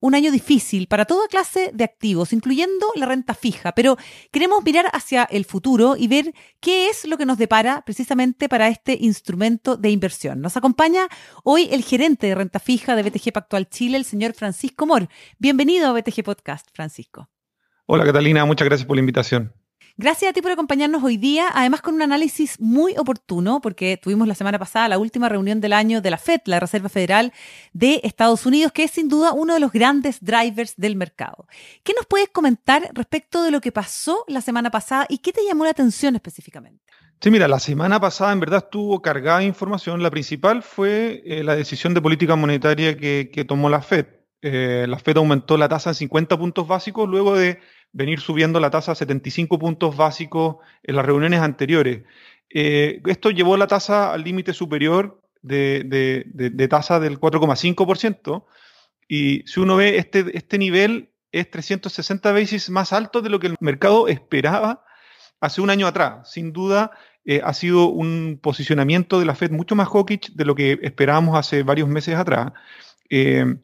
un año difícil para toda clase de activos, incluyendo la renta fija, pero queremos mirar hacia el futuro y ver qué es lo que nos depara precisamente para este instrumento de inversión. Nos acompaña hoy el gerente de renta fija de BTG Pactual Chile, el señor Francisco Mor. Bienvenido a BTG Podcast, Francisco. Hola Catalina, muchas gracias por la invitación. Gracias a ti por acompañarnos hoy día, además con un análisis muy oportuno, porque tuvimos la semana pasada la última reunión del año de la FED, la Reserva Federal de Estados Unidos, que es sin duda uno de los grandes drivers del mercado. ¿Qué nos puedes comentar respecto de lo que pasó la semana pasada y qué te llamó la atención específicamente? Sí, mira, la semana pasada en verdad estuvo cargada de información. La principal fue eh, la decisión de política monetaria que, tomó la FED. Eh, la FED aumentó la tasa en 50 puntos básicos luego de venir subiendo la tasa a 75 puntos básicos en las reuniones anteriores. Eh, esto llevó la tasa al límite superior de, tasa del 4,5%. Y si uno ve este, este nivel es 360 veces más alto de lo que el mercado esperaba hace un año atrás. Sin duda, eh, ha sido un posicionamiento de la Fed mucho más hawkish de lo que esperábamos hace varios meses atrás. Eh,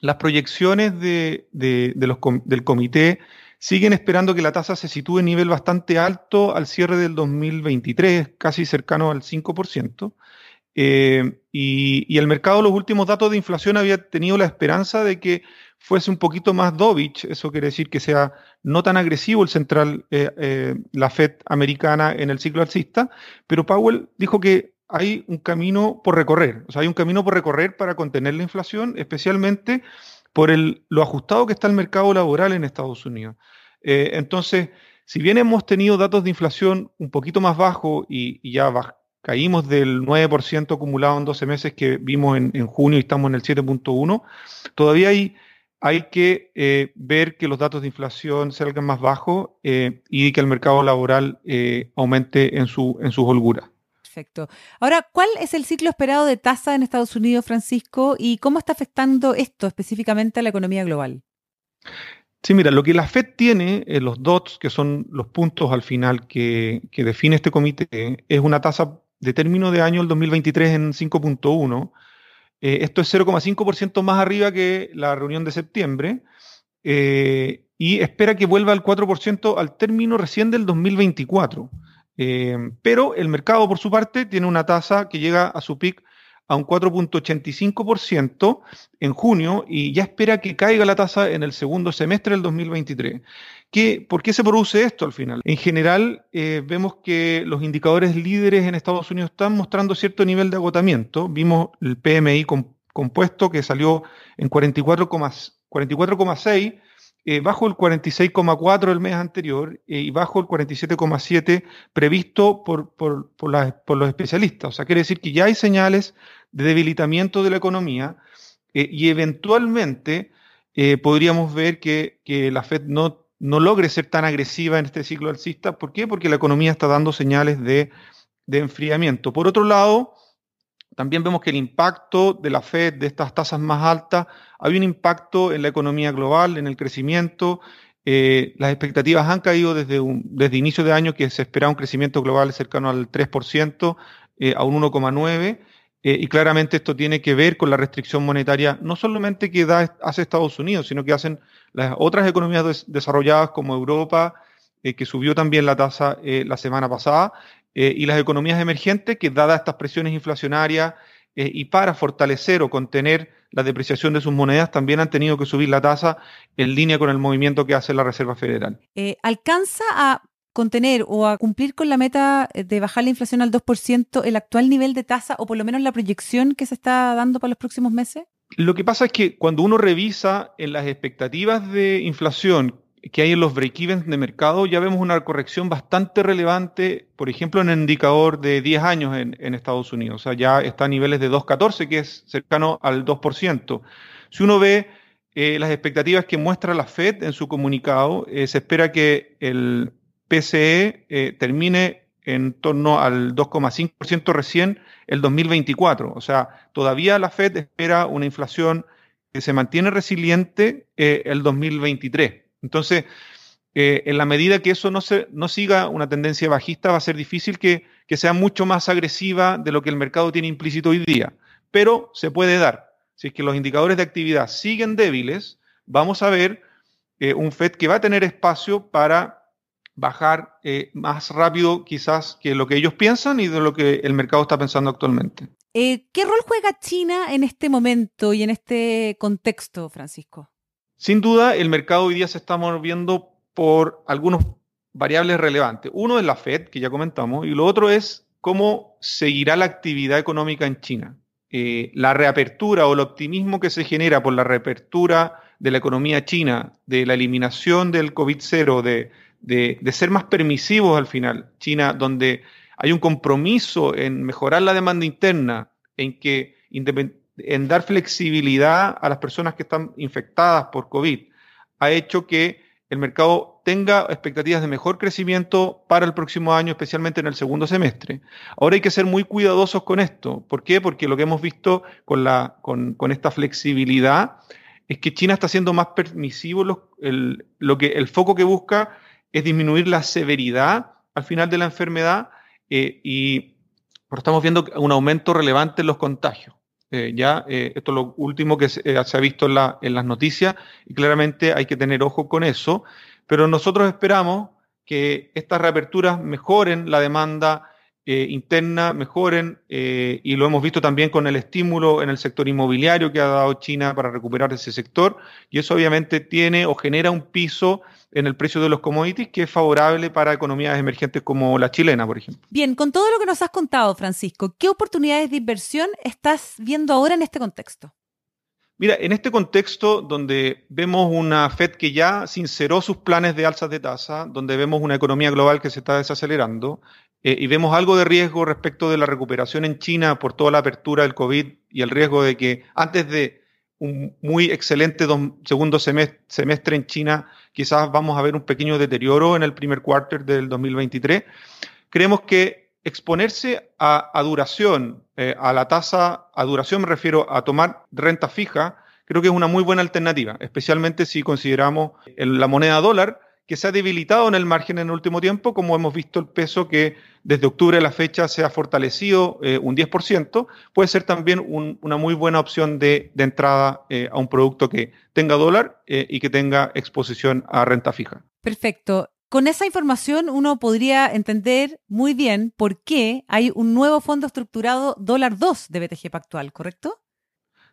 las proyecciones de, del comité siguen esperando que la tasa se sitúe en nivel bastante alto al cierre del 2023, casi cercano al 5%. Eh, y, el mercado, los últimos datos de inflación había tenido la esperanza de que fuese un poquito más dovich, eso quiere decir que sea no tan agresivo el central, eh, eh, la Fed americana en el ciclo alcista, pero Powell dijo que hay un camino por recorrer, o sea, hay un camino por recorrer para contener la inflación, especialmente por el, lo ajustado que está el mercado laboral en Estados Unidos. Eh, entonces, si bien hemos tenido datos de inflación un poquito más bajos y, ya caímos del 9% acumulado en 12 meses que vimos en, junio y estamos en el 7.1, todavía hay, hay que eh, ver que los datos de inflación salgan más bajos eh, y que el mercado laboral aumente en, su, en sus holguras. Perfecto. Ahora, ¿cuál es el ciclo esperado de tasa en Estados Unidos, Francisco, y cómo está afectando esto específicamente a la economía global? Sí, mira, lo que la FED tiene, eh, los DOTs, que son los puntos al final que, define este comité, es una tasa de término de año el 2023 en 5.1. Eh, esto es 0,5% más arriba que la reunión de septiembre eh, y espera que vuelva al 4% al término recién del 2024. Em, pero el mercado, por su parte, tiene una tasa que llega a su pic a un 4.85% en junio y ya espera que caiga la tasa en el segundo semestre del 2023. ¿Qué, ¿Por qué se produce esto al final? En general, eh, vemos que los indicadores líderes en Estados Unidos están mostrando cierto nivel de agotamiento. Vimos el PMI compuesto que salió en 44,6 eh, bajo el 46,4 el mes anterior eh, y bajo el 47,7 previsto por, por, los especialistas. O sea, quiere decir que ya hay señales de debilitamiento de la economía eh, y eventualmente podríamos ver que, la Fed no, no logre ser tan agresiva en este ciclo alcista. ¿Por qué? Porque la economía está dando señales de, de enfriamiento. Por otro lado, también vemos que el impacto de la Fed, de estas tasas más altas, hay un impacto en la economía global, en el crecimiento. Eh, las expectativas han caído desde, un, desde inicio de año, que se esperaba un crecimiento global cercano al 3%, eh, a un 1,9%. Eh, y claramente esto tiene que ver con la restricción monetaria, no solamente que da, hace Estados Unidos, sino que hacen las otras economías desarrolladas como Europa, que subió también la tasa la semana pasada, eh, y las economías emergentes que, dadas estas presiones inflacionarias eh, y para fortalecer o contener la depreciación de sus monedas, también han tenido que subir la tasa en línea con el movimiento que hace la Reserva Federal. Eh, ¿Alcanza a contener o a cumplir con la meta de bajar la inflación al 2% el actual nivel de tasa o por lo menos la proyección que se está dando para los próximos meses? Lo que pasa es que cuando uno revisa en las expectativas de inflación que hay en los break-evens de mercado, ya vemos una corrección bastante relevante, por ejemplo, en el indicador de 10 años en, Estados Unidos. O sea, ya está a niveles de 2,14, que es cercano al 2%. Si uno ve eh, las expectativas que muestra la Fed en su comunicado, eh, se espera que el, PCE eh, termine en torno al 2,5% recién el 2024. O sea, todavía la Fed espera una inflación que se mantiene resiliente el 2023. Entonces, eh, en la medida que eso no, se, no siga una tendencia bajista, va a ser difícil que, sea mucho más agresiva de lo que el mercado tiene implícito hoy día. Pero se puede dar. Si es que los indicadores de actividad siguen débiles, vamos a ver eh, un FED que va a tener espacio para bajar eh, más rápido quizás que lo que ellos piensan y de lo que el mercado está pensando actualmente. ¿Qué rol juega China en este momento y en este contexto, Francisco? Sin duda, el mercado hoy día se está moviendo por algunos variables relevantes. Uno es la Fed, que ya comentamos, y lo otro es cómo seguirá la actividad económica en China. Eh, la reapertura o el optimismo que se genera por la reapertura de la economía china, de la eliminación del COVID-0, de, de, ser más permisivos al final, China, donde hay un compromiso en mejorar la demanda interna, en que en dar flexibilidad a las personas que están infectadas por COVID, ha hecho que el mercado tenga expectativas de mejor crecimiento para el próximo año, especialmente en el segundo semestre. Ahora hay que ser muy cuidadosos con esto. ¿Por qué? Porque lo que hemos visto con, la, con, esta flexibilidad es que China está siendo más permisivo. Lo, que, el foco que busca es disminuir la severidad al final de la enfermedad eh, y estamos viendo un aumento relevante en los contagios. Eh, ya eh, esto es lo último que se, eh, ha visto en, las noticias y claramente hay que tener ojo con eso, pero nosotros esperamos que estas reaperturas mejoren la demanda interna, mejoren y lo hemos visto también con el estímulo en el sector inmobiliario que ha dado China para recuperar ese sector y eso obviamente tiene o genera un piso en el precio de los commodities, que es favorable para economías emergentes como la chilena, por ejemplo. Bien, con todo lo que nos has contado, Francisco, ¿qué oportunidades de inversión estás viendo ahora en este contexto? Mira, en este contexto donde vemos una Fed que ya sinceró sus planes de alzas de tasa, donde vemos una economía global que se está desacelerando eh, y vemos algo de riesgo respecto de la recuperación en China por toda la apertura del COVID y el riesgo de que antes de un muy excelente segundo semestre, en China, quizás vamos a ver un pequeño deterioro en el primer cuarto del 2023. Creemos que exponerse a, duración, eh, a la tasa, a duración me refiero a tomar renta fija, creo que es una muy buena alternativa, especialmente si consideramos la moneda dólar, que se ha debilitado en el margen en el último tiempo, como hemos visto el peso que desde octubre a la fecha se ha fortalecido eh, un 10%, puede ser también una muy buena opción de, entrada eh, a un producto que tenga dólar y que tenga exposición a renta fija. Perfecto. Con esa información uno podría entender muy bien por qué hay un nuevo fondo estructurado dólar 2 de BTG Pactual, ¿correcto?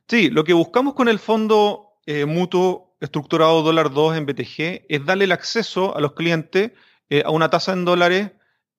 Sí, lo que buscamos con el fondo mutuo estructurado dólar 2 en BTG es darle el acceso a los clientes eh, a una tasa en dólares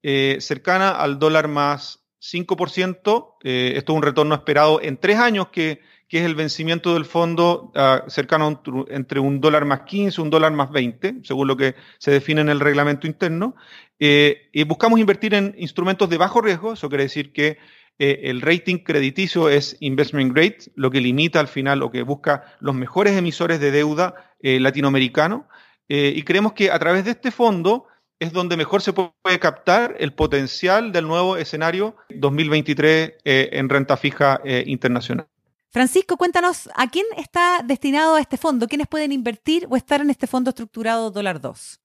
eh, cercana al dólar más 5%. Eh, esto es un retorno esperado en tres años, que, es el vencimiento del fondo ah, cercano entre un dólar más 15 y un dólar más 20, según lo que se define en el reglamento interno. y buscamos invertir en instrumentos de bajo riesgo, eso quiere decir que eh, el rating crediticio es investment grade, lo que limita al final o que busca los mejores emisores de deuda eh, latinoamericano. Eh, y creemos que a través de este fondo es donde mejor se puede captar el potencial del nuevo escenario 2023 en renta fija internacional. Francisco, cuéntanos, ¿a quién está destinado este fondo? ¿Quiénes pueden invertir o estar en este fondo estructurado dólar 2?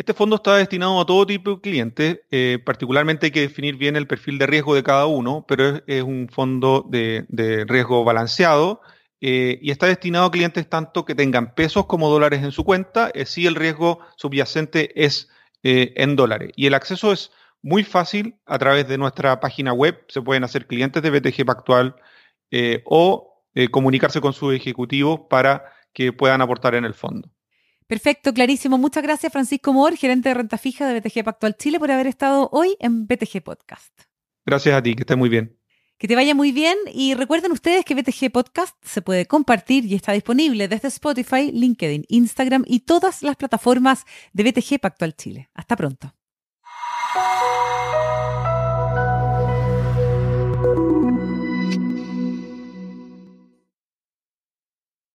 Este fondo está destinado a todo tipo de clientes, eh, particularmente hay que definir bien el perfil de riesgo de cada uno, pero es, un fondo de, riesgo balanceado eh, y está destinado a clientes tanto que tengan pesos como dólares en su cuenta, eh, si el riesgo subyacente es en dólares. Y el acceso es muy fácil a través de nuestra página web, se pueden hacer clientes de BTG Pactual o comunicarse con sus ejecutivos para que puedan aportar en el fondo. Perfecto, clarísimo. Muchas gracias, Francisco Moore, gerente de renta fija de BTG Pactual Chile, por haber estado hoy en BTG Podcast. Gracias a ti, que estés muy bien. Que te vaya muy bien y recuerden ustedes que BTG Podcast se puede compartir y está disponible desde Spotify, LinkedIn, Instagram y todas las plataformas de BTG Pactual Chile. Hasta pronto.